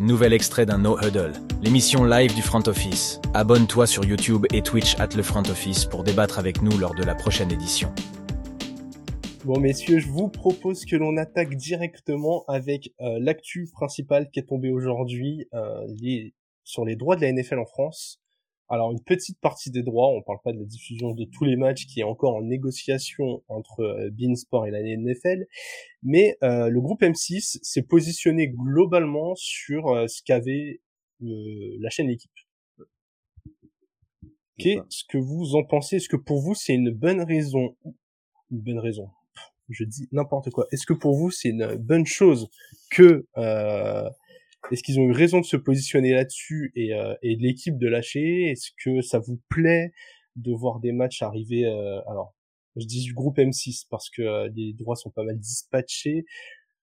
Nouvel extrait d'un No Huddle, l'émission live du Front Office. Abonne-toi sur YouTube et Twitch at le Front Office pour débattre avec nous lors de la prochaine édition. Bon messieurs, je vous propose que l'on attaque directement avec euh, l'actu principale qui est tombée aujourd'hui euh, sur les droits de la NFL en France. Alors une petite partie des droits, on parle pas de la diffusion de tous les matchs qui est encore en négociation entre euh, Beansport et la NFL, mais euh, le groupe M6 s'est positionné globalement sur euh, ce qu'avait la chaîne L'équipe. Qu'est-ce que vous en pensez? Est-ce que pour vous c'est une bonne raison Une bonne raison? Je dis n'importe quoi. Est-ce que pour vous c'est une bonne chose que est-ce qu'ils ont eu raison de se positionner là-dessus et, euh, et l'équipe de lâcher? Est-ce que ça vous plaît de voir des matchs arriver euh, Alors, je dis du groupe M6 parce que euh, les droits sont pas mal dispatchés.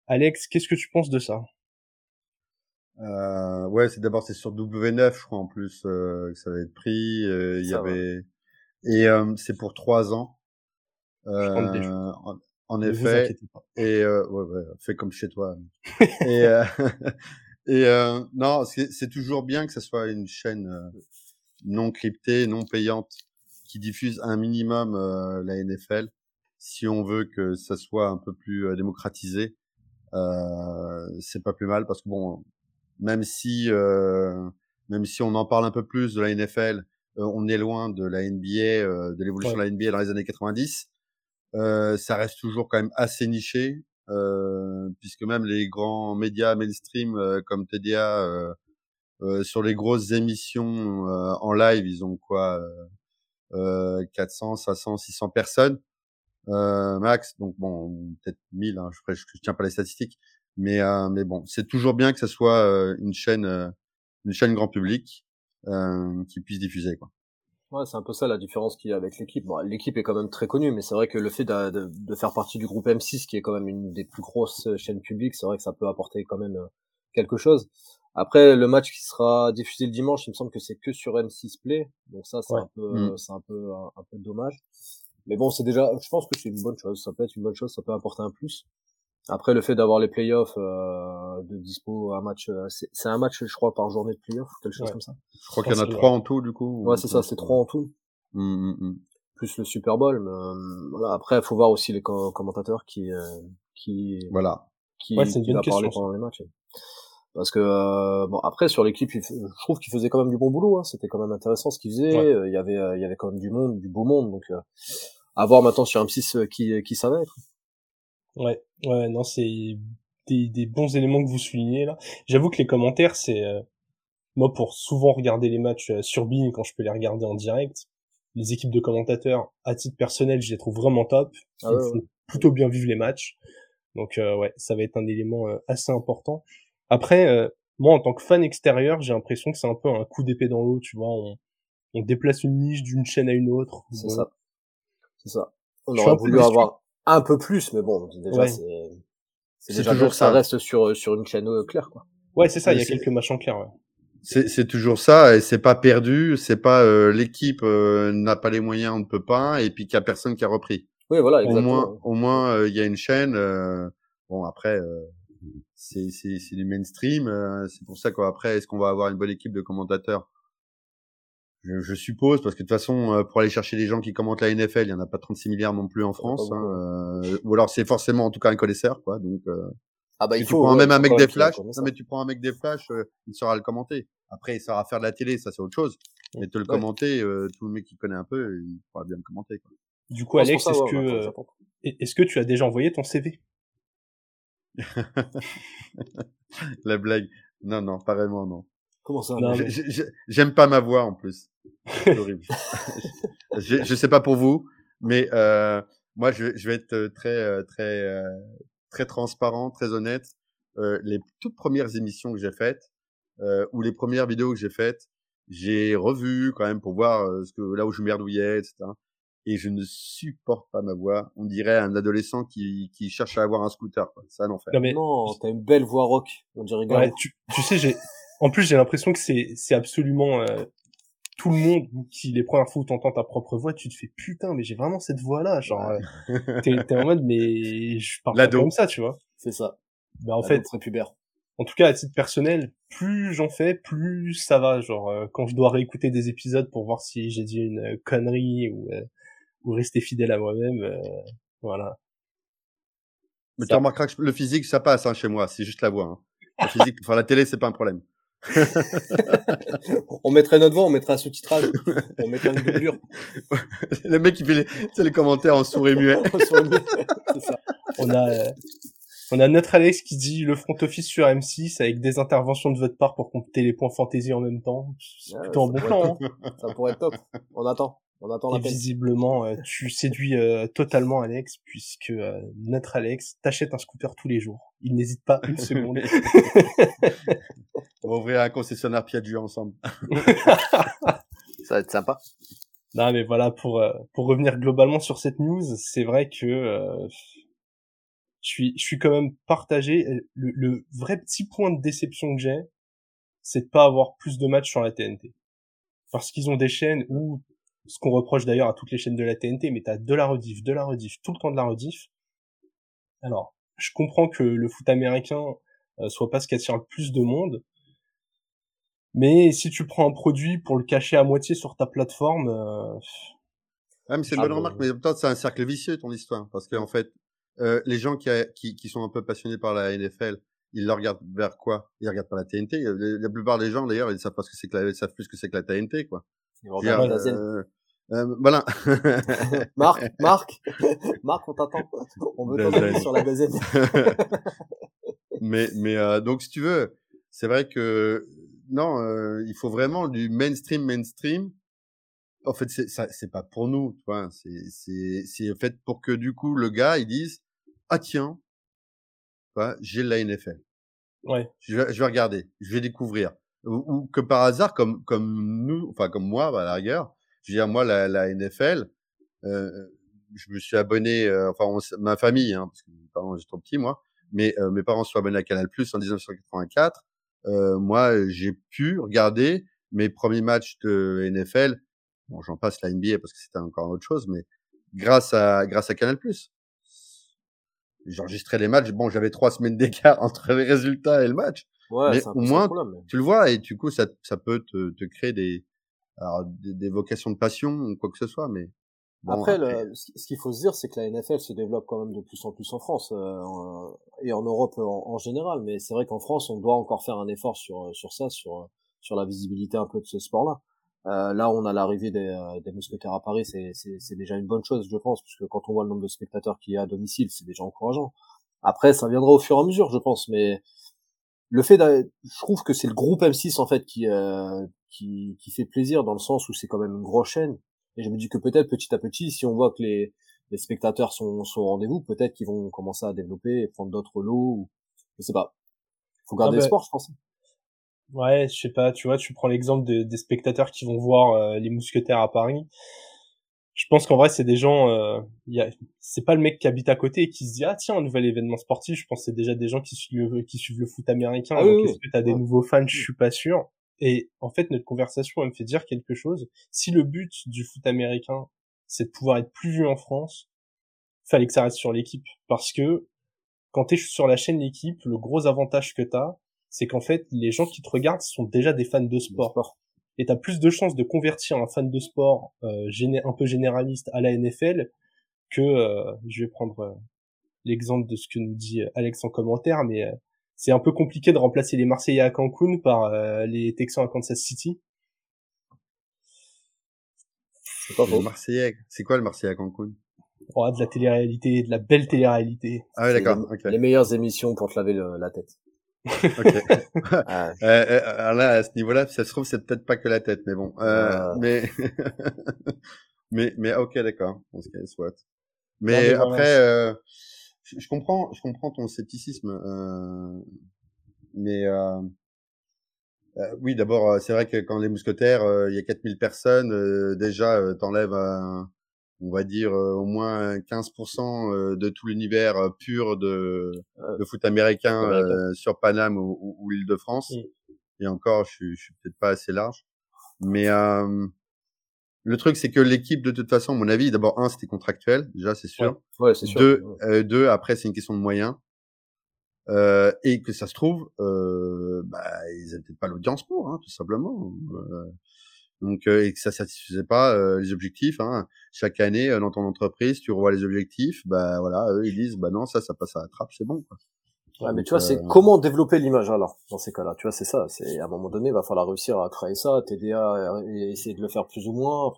Alex, qu'est-ce que tu penses de ça? Euh, Ouais, c'est d'abord c'est sur W9, je crois en plus que ça va être pris. Il y avait et c'est pour trois ans. En, en effet. Et ouais, ouais, fais comme chez toi. et et euh, non, c'est toujours bien que ce soit une chaîne euh, non cryptée, non payante, qui diffuse un minimum euh, la NFL. Si on veut que ça soit un peu plus euh, démocratisé, euh, c'est pas plus mal parce que bon, même si même si on en parle un peu plus de la NFL, on est loin de la NBA, de l'évolution de la NBA dans les années 90. ça reste toujours quand même assez niché puisque même les grands médias mainstream euh, comme TDA euh, euh, sur les grosses émissions en live, ils ont quoi 400, 500, 600 personnes max. Donc bon, peut-être 1000. Hein, je, je, tiens pas les statistiques, mais mais bon, c'est toujours bien que ce soit une chaîne une chaîne grand public qui puisse diffuser quoi. Ouais, c'est un peu ça la différence qu'il y a avec l'équipe. Bon, l'équipe est quand même très connue, mais c'est vrai que le fait de, de, de, faire partie du groupe M6, qui est quand même une des plus grosses chaînes publiques, c'est vrai que ça peut apporter quand même euh, quelque chose. Après, le match qui sera diffusé le dimanche, il me semble que c'est que sur M6 Play, donc ça, c'est un peu, mm. c'est un peu, un, peu dommage. Mais bon, c'est déjà, je pense que c'est une bonne chose. Ça peut être une bonne chose, ça peut apporter un plus. Après, le fait d'avoir les playoffs euh, de dispo, un match, euh, c'est un match, je crois, par journée de playoffs, quelque chose comme ça. Je crois qu'il y en a trois en tout, du coup. Ouais, c'est ça, c'est trois en tout. Mmh, mmh. Plus le Super Bowl. Mais, euh, voilà. Après, il faut voir aussi les commentateurs qui, euh, qui, voilà, qui, ouais, qui va parler pendant les matchs. Parce que bon, après sur l'équipe, je trouve qu'il faisait quand même du bon boulot. Hein. C'était quand même intéressant ce qu'il faisait. Il y avait, il y avait quand même du monde, du beau monde. Donc, à voir maintenant sur M6 qui, qui ça va être. Ouais, ouais, non, c'est des, des, bons éléments que vous soulignez là. J'avoue que les commentaires, c'est euh, moi pour souvent regarder les matchs euh, sur Bean quand je peux les regarder en direct. Les équipes de commentateurs, à titre personnel, je les trouve vraiment top. Ah Ils font plutôt bien vivre les matchs. Donc euh, ouais, ça va être un élément assez important. Après, moi en tant que fan extérieur, j'ai l'impression que c'est un peu un coup d'épée dans l'eau, tu vois. On, on déplace une niche d'une chaîne à une autre. C'est ça. C'est ça. On aurait voulu avoir un peu plus, mais bon, déjà c'est c'est toujours ça. ça reste sur sur une chaîne euh, claire quoi. Ouais, c'est ça, il y a quelques machins clairs. Ouais. C'est c'est toujours ça et c'est pas perdu, c'est pas euh, l'équipe euh, n'a pas les moyens, on ne peut pas et puis qu'il y a personne qui a repris. Oui, voilà, exactement. Au moins au moins il y a une chaîne bon après c'est c'est c'est du mainstream, c'est pour ça qu'après est-ce qu'on va avoir une bonne équipe de commentateurs? Je, je, suppose, parce que de toute façon, euh, pour aller chercher les gens qui commentent la NFL, il y en a pas 36 milliards non plus en France. Hein, euh, ou alors c'est forcément en tout cas un connaisseur, quoi. Donc, euh, ah bah il faut. Tu prends même un mec des flashs. Non mais tu prends un mec des flashs, il saura le commenter. Après, il saura faire de la télé, ça c'est autre chose. Mais te le commenter, tout le mec qui connaît un peu, il pourra bien le commenter. Quoi. Du coup, Alex, est-ce que est-ce que tu as déjà envoyé ton CV La blague. Non, non, pas vraiment, non. Comment ça? J'aime pas ma voix en plus. Horrible. je, je sais pas pour vous, mais euh, moi je, je, vais être très euh, très euh, très transparent, très honnête. Euh, les toutes premières émissions que j'ai faites euh, ou les premières vidéos que j'ai faites, j'ai revu quand même pour voir euh, ce que là où je merdouillais, etc. Et je ne supporte pas ma voix. On dirait un adolescent qui, qui cherche à avoir un scooter. C'est un enfer. Non, mais non, t'as une belle voix rock. On dirait. Ouais, tu, tu sais, j'ai en plus, j'ai l'impression que c'est c'est absolument euh, tout le monde qui les premières fois où t'entends ta propre voix, tu te fais putain, mais j'ai vraiment cette voix là, genre euh, t'es en mode mais je parle pas comme ça, tu vois. C'est ça. Bah en fait, très pubère. en tout cas à titre personnel, plus j'en fais, plus ça va. Genre euh, quand je dois réécouter des épisodes pour voir si j'ai dit une connerie ou euh, ou rester fidèle à moi-même, euh, voilà. Mais tu remarqueras que le physique ça passe hein, chez moi, c'est juste la voix. Hein. Le physique pour faire la télé c'est pas un problème. on mettrait notre voix, on mettrait un sous-titrage, on mettrait une doublure. le mec qui fait les, les commentaires en souris muet. ça. On a on a notre Alex qui dit le front office sur M6 avec des interventions de votre part pour compter les points fantasy en même temps. C'est plutôt un bon plan. Hein. Ça pourrait être top. On attend. On attend Et visiblement, euh, tu séduis euh, totalement Alex puisque euh, notre Alex t'achète un scooter tous les jours. Il n'hésite pas une seconde. On va ouvrir un concessionnaire Piaggio ensemble. Ça va être sympa. Non mais voilà pour pour revenir globalement sur cette news, c'est vrai que je suis, je suis quand même partagé. Le, le vrai petit point de déception que j'ai, c'est de pas avoir plus de matchs sur la TNT. Parce qu'ils ont des chaînes où, ce qu'on reproche d'ailleurs à toutes les chaînes de la TNT, mais t'as de la rediff, de la rediff, tout le temps de la rediff. Alors, je comprends que le foot américain euh, soit pas ce qui attire le plus de monde, mais si tu prends un produit pour le cacher à moitié sur ta plateforme, euh... ah, mais c'est une bonne remarque, mais en c'est un cercle vicieux ton histoire, parce qu'en fait, euh, les gens qui, qui, qui, sont un peu passionnés par la NFL, ils le regardent vers quoi? Ils regardent pas la TNT. La, plupart des gens, d'ailleurs, ils savent pas ce que c'est que la, ils savent plus que c'est que la TNT, quoi. Ils regardent euh, euh, voilà. Marc, Marc, Marc, on t'attend. On veut t'entendre sur la gazette. mais, mais euh, donc, si tu veux, c'est vrai que non, euh, il faut vraiment du mainstream, mainstream en fait, c'est ça, c'est pas pour nous, tu vois. C'est c'est c'est fait pour que du coup le gars il dise ah tiens, j'ai la NFL. Ouais. Je je vais regarder, je vais découvrir. Ou, que par hasard, comme comme nous, enfin comme moi, à la rigueur, je veux dire moi la, la NFL, euh, je me suis abonné, euh, enfin ma famille, hein, parce que mes parents j'étais trop petit moi, mais euh, mes parents sont abonnés à Canal Plus en 1984. Euh, moi, j'ai pu regarder mes premiers matchs de NFL. Bon, j'en passe la NBA parce que c'était encore autre chose, mais grâce à grâce à Canal+ j'enregistrais les matchs. Bon, j'avais trois semaines d'écart entre les résultats et le match. Ouais, mais au moins, tu le vois et du coup, ça, ça peut te, te créer des, alors, des, vocations de passion ou quoi que ce soit. Mais après, ce qu'il faut se dire, c'est que la NFL se développe quand même de plus en plus en France euh, et en Europe en, général. Mais c'est vrai qu'en France, on doit encore faire un effort sur sur ça, sur sur la visibilité un peu de ce sport-là. Euh, là, on a l'arrivée des, euh, des, mousquetaires à Paris, c'est déjà une bonne chose, je pense, puisque quand on voit le nombre de spectateurs qu'il y a à domicile, c'est déjà encourageant. Après, ça viendra au fur et à mesure, je pense, mais le fait, je trouve que c'est le groupe M6 en fait qui, euh, qui, qui fait plaisir dans le sens où c'est quand même une grosse chaîne. Et je me dis que peut-être petit à petit, si on voit que les, les spectateurs sont, sont au rendez-vous, peut-être qu'ils vont commencer à développer et prendre d'autres lots. Ou... Je sais pas. Faut garder le sport, je pense. Ouais, je sais pas, tu vois, tu prends l'exemple des spectateurs qui vont voir euh, les mousquetaires à Paris. Je pense qu'en vrai, c'est des gens, euh, y a, c'est pas le mec qui habite à côté et qui se dit ah tiens un nouvel événement sportif. Je pense que c'est déjà des gens qui suivent qui suivent le foot américain. Ah donc est-ce que t'as des nouveaux fans? Je suis pas sûr. Et en fait, notre conversation elle me fait dire quelque chose. Si le but du foot américain c'est de pouvoir être plus vu en France, fallait que ça reste sur l'équipe parce que quand t'es sur la chaîne l'équipe, le gros avantage que t'as, c'est qu'en fait, les gens qui te regardent sont déjà des fans de sport. Et t'as plus de chances de convertir un fan de sport euh, un peu généraliste à la NFL que, euh, je vais prendre euh, l'exemple de ce que nous dit Alex en commentaire, mais c'est un peu compliqué de remplacer les Marseillais à Cancun par les Texans à Kansas City. C'est pas Marseillais. C'est quoi le Marseillais à Cancun? Oh, de la télé-réalité, de la belle télé-réalité. Ah oui, d'accord. Les, meilleures émissions pour te laver la tête. ok. ah. euh, euh, alors là, à ce niveau-là, ça se trouve, c'est peut-être pas que la tête, mais bon. Euh, ah. Mais, mais, mais, ok, d'accord. On se soit. Mais, après, euh, je, je, comprends, je comprends ton scepticisme. Euh, mais euh, oui, d'abord, c'est vrai que quand les mousquetaires, il y a 4000 personnes, déjà, t'enlèves un on va dire euh, au moins 15% euh, de tout l'univers euh, pur de, de foot américain sur Paname ou, ou, l'Île-de-France. Et encore, je suis, je suis peut-être pas assez large. Mais le truc, c'est que l'équipe, de toute façon, à mon avis, d'abord un, c'était contractuel, déjà, c'est sûr. Ouais, c'est sûr. Deux, deux, après, c'est une question de moyens. euh, et que ça se trouve, euh, bah, ils n'avaient peut-être pas l'audience pour, hein, tout simplement. Euh, donc, et que ça satisfaisait pas les objectifs. Hein. Chaque année, dans ton entreprise, tu revois les objectifs, bah voilà, eux ils disent, bah non, ça, ça passe à la trappe, c'est bon. Quoi. Ouais, mais tu vois, c'est comment développer l'image alors dans ces cas-là? Tu vois, c'est ça. C'est à un moment donné, il va falloir réussir à créer ça, TDA, et essayer de le faire plus ou moins.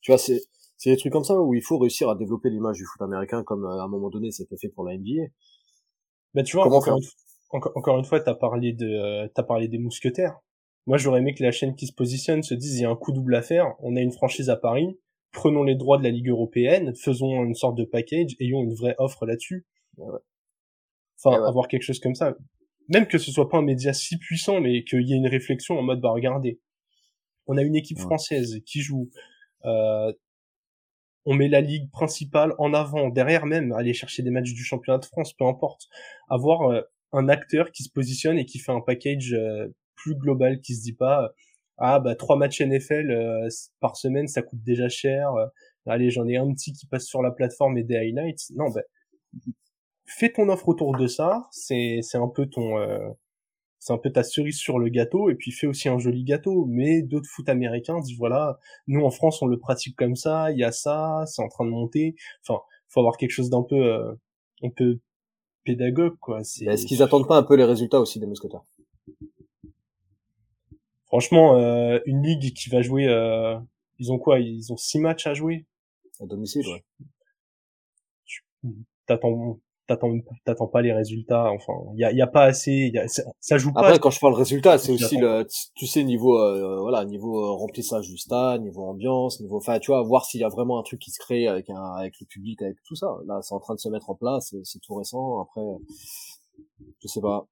tu vois, c'est c'est des trucs comme ça où il faut réussir à développer l'image du foot américain comme à un moment donné c'était fait pour la NBA. Bah tu vois, encore, une, encore, une fois, t'as parlé de, euh, t'as parlé des mousquetaires. Moi, j'aurais aimé que la chaîne qui se positionne se dise, il y a un coup double à faire. On a une franchise à Paris. Prenons les droits de la Ligue européenne. Faisons une sorte de package. Ayons une vraie offre là-dessus. Enfin, avoir quelque chose comme ça. Même que ce soit pas un média si puissant, mais qu'il y ait une réflexion en mode, bah, regardez. On a une équipe française qui joue, euh, on met la ligue principale en avant, derrière même, aller chercher des matchs du championnat de France, peu importe. Avoir euh, un acteur qui se positionne et qui fait un package euh, plus global, qui se dit pas euh, ah bah trois matchs NFL par semaine ça coûte déjà cher. allez j'en ai un petit qui passe sur la plateforme et des highlights. Non bah fais ton offre autour de ça. C'est c'est un peu ton c'est un peu ta cerise sur le gâteau et puis fais aussi un joli gâteau mais d'autres foot américains disent voilà nous en France on le pratique comme ça il y a ça c'est en train de monter enfin faut avoir quelque chose d'un peu euh, un peu pédagogue quoi c'est est-ce qu'ils attendent pas un peu les résultats aussi des mousquetaires? Franchement euh, une ligue qui va jouer euh, ils ont quoi? Ils ont six matchs à jouer? À domicile ouais. T'attends t'attends t'attends pas les résultats enfin il y a, y a pas assez y a, ça, joue pas. Après quand je parle résultat c'est aussi le tu sais niveau euh, voilà niveau euh, remplissage du stade niveau ambiance niveau enfin tu vois voir s'il y a vraiment un truc qui se crée avec un avec le public avec tout ça. Là c'est en train de se mettre en place c'est tout récent. Après je sais pas.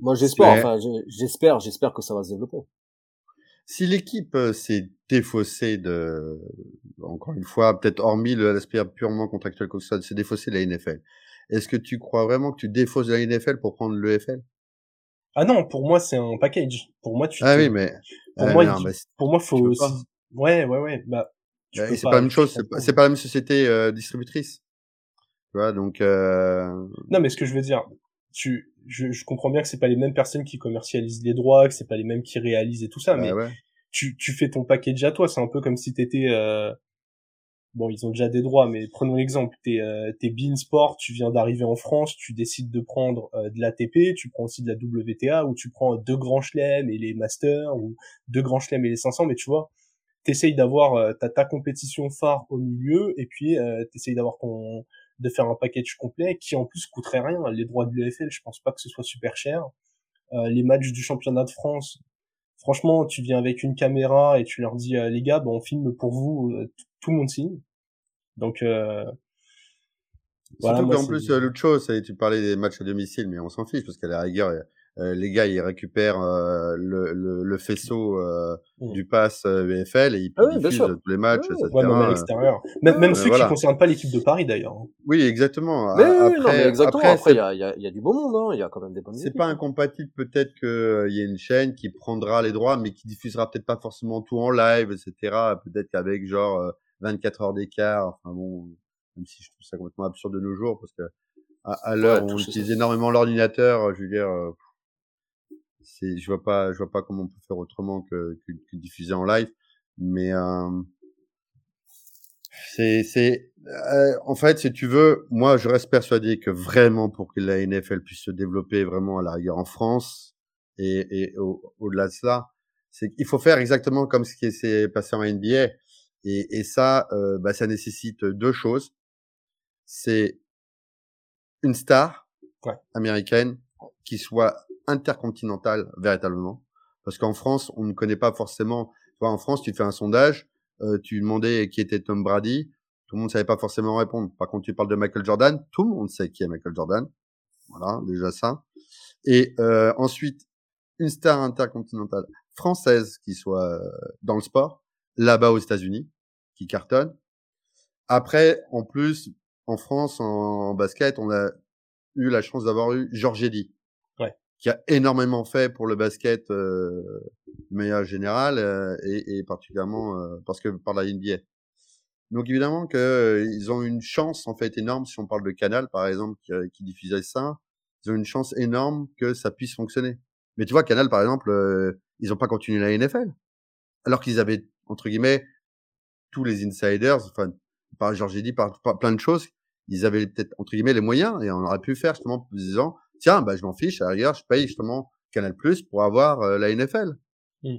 Moi j'espère enfin j'espère j'espère que ça va se développer si l'équipe euh, s'est défaussée de encore une fois peut-être hormis l'aspect purement contractuel comme ça s'est défaussée de la NFL est-ce que tu crois vraiment que tu défausses la NFL pour prendre l'EFL Ah non, pour moi c'est un package. Pour moi tu. Ah oui, mais pour moi, pour moi faut. Aussi... Ouais, ouais, ouais. Bah. bah c'est pas, la même chose. C'est pas, la même société euh, distributrice. Tu vois, donc. Euh... Non, mais ce que je veux dire, tu, je, je comprends bien que c'est pas les mêmes personnes qui commercialisent les droits, que c'est pas les mêmes qui réalisent et tout ça, bah mais tu, tu fais ton package à toi. C'est un peu comme si t'étais. Euh bon, ils ont déjà des droits, mais prenons l'exemple, t'es euh, es Bean Sport, tu viens d'arriver en France, tu décides de prendre euh, de l'ATP, tu prends aussi de la WTA, ou tu prends deux grands chelems et les Masters, ou deux grands chelems et les 500, mais tu vois, t'essayes d'avoir euh, ta, ta compétition phare au milieu, et puis euh, t'essayes d'avoir ton de faire un package complet qui en plus coûterait rien. Les droits de l'UFL, je pense pas que ce soit super cher. Euh, les matchs du championnat de France, franchement, tu viens avec une caméra et tu leur dis les gars, bon, on filme pour vous, tout le monde signe. Donc euh, voilà, Surtout qu'en plus, l'autre chose, tu parlais des matchs à domicile, mais on s'en fiche parce qu'à la rigueur, euh, les gars, ils récupèrent euh, le, le, le, faisceau euh, mmh. du pass VFL et ils ah diffusent tous les matchs, etc. Ouais, même à l'extérieur. Même, même ceux qui ne concernent pas l'équipe de Paris, d'ailleurs. Hein. Oui, exactement. Mais, après, non, mais exactement. Après, il y a, y, a, y a, du beau monde. Hein. Il y a quand même des bonnes C'est pas hein. incompatible, peut-être qu'il y ait une chaîne qui prendra les droits, mais qui diffusera peut-être pas forcément tout en live, etc. Peut-être qu'avec genre 24 heures d'écart. Enfin bon, même si je trouve ça complètement absurde de nos jours, parce que à, l'heure où on utilise énormément l'ordinateur, je veux dire, euh, c'est, je vois pas, je vois pas comment on peut faire autrement que, que, que diffuser en live. Mais euh, c'est, c'est, euh, en fait, si tu veux, moi, je reste persuadé que vraiment pour que la NFL puisse se développer vraiment à la rigueur en France et, et au, au-delà de cela, c'est qu'il faut faire exactement comme ce qui s'est passé en NBA. Et, et ça, euh, bah, ça nécessite deux choses. C'est une star américaine qui soit intercontinentale véritablement. Parce qu'en France, on ne connaît pas forcément. Tu vois, en France, tu fais un sondage, euh, tu demandais qui était Tom Brady, tout le monde savait pas forcément répondre. Par contre, tu parles de Michael Jordan, tout le monde sait qui est Michael Jordan. Voilà, déjà ça. Et euh, ensuite, une star intercontinentale française qui soit euh, dans le sport, là-bas aux États-Unis, qui cartonne. Après, en plus, en France, en, basket, on a eu la chance d'avoir eu Georges Eddy. Qui a énormément fait pour le basket euh, de manière générale euh, et, et, particulièrement euh, parce que par la NBA. Donc évidemment que euh, ils ont une chance en fait énorme si on parle de Canal par exemple qui, qui diffusait ça. ils ont une chance énorme que ça puisse fonctionner. Mais tu vois, Canal, par exemple, euh, ils n'ont pas continué la NFL. Alors qu'ils avaient, entre guillemets, tous les insiders, enfin, par Georges dit, par, plein de choses, ils avaient peut-être, entre guillemets, les moyens, et on aurait pu faire justement en disant, tiens, bah, je m'en fiche, à la rigueur, je paye justement Canal Plus pour avoir euh, la NFL. Mmh.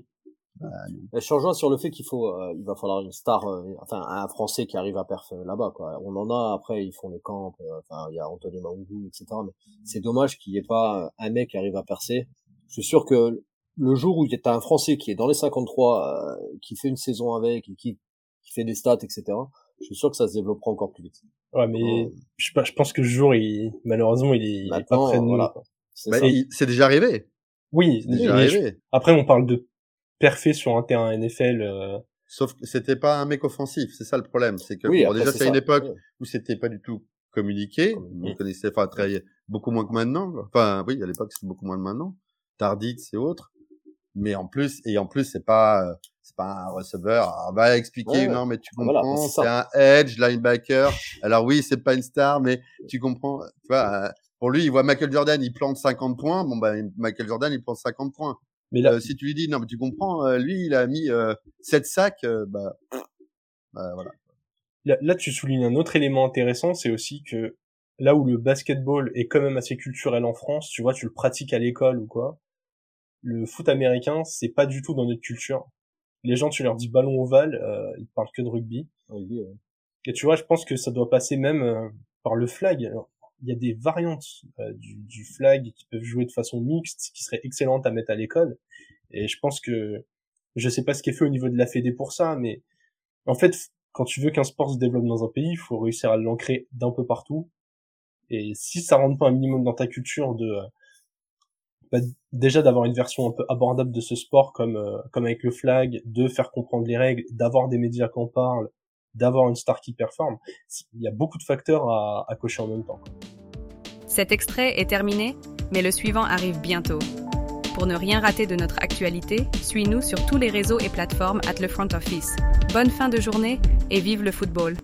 Bah, je rejoins sur le fait qu'il faut, euh, il va falloir une star, euh, enfin un Français qui arrive à perf là-bas. Quoi. On en a après, ils font les camps, enfin il y a Anthony Maungu, etc. Mais c'est dommage qu'il n'y ait pas un mec qui arrive à percer. Je suis sûr que le jour où il y a un Français qui est dans les 53, qui fait une saison avec, et qui, qui fait des stats, etc. Je suis sûr que ça se développera encore plus vite. Ouais, mais je, je, pense que ce jour, il, malheureusement, il est, pas prêt de voilà. Bah, c'est déjà arrivé. Oui, déjà arrivé. après, on parle de parfait sur un terrain NFL. Euh... Sauf que c'était pas un mec offensif, c'est ça le problème. C'est que déjà c'est une époque où c'était pas du tout communiqué. On connaissait, enfin très beaucoup moins que maintenant. Enfin oui, à l'époque c'était beaucoup moins que maintenant. Tardit et autres. Mais en plus et en plus c'est pas c'est pas un receveur. On va expliquer. non mais tu comprends, c'est un edge linebacker. Alors oui, c'est pas une star, mais tu comprends. Tu vois, euh, pour lui, il voit Michael Jordan, il plante 50 points. Bon bah Michael Jordan, il plante 50 points. Mais là, euh, si tu lui dis non, mais tu comprends, euh, lui, il a mis euh, 7 sacs, euh, bah, bah, voilà. Là, là, tu soulignes un autre élément intéressant, c'est aussi que là où le basketball est quand même assez culturel en France, tu vois, tu le pratiques à l'école ou quoi. Le foot américain, c'est pas du tout dans notre culture. Les gens, tu leur dis ballon ovale, euh, ils parlent que de rugby. Et tu vois, je pense que ça doit passer même par le flag. Alors, il y a des variantes euh, du, du, flag qui peuvent jouer de façon mixte, qui seraient excellentes à mettre à l'école. Et je pense que je sais pas ce qui est fait au niveau de la Fédé pour ça, mais en fait, quand tu veux qu'un sport se développe dans un pays, il faut réussir à l'ancrer d'un peu partout. Et si ça rentre pas un minimum dans ta culture de bah, déjà d'avoir une version un peu abordable de ce sport comme euh, comme avec le flag, de faire comprendre les règles, d'avoir des médias qui en parlent, d'avoir une star qui performe. Il y a beaucoup de facteurs à, à cocher en même temps. Cet extrait est terminé, mais le suivant arrive bientôt. Pour ne rien rater de notre actualité, suis-nous sur tous les réseaux et plateformes at le front office. Bonne fin de journée et vive le football.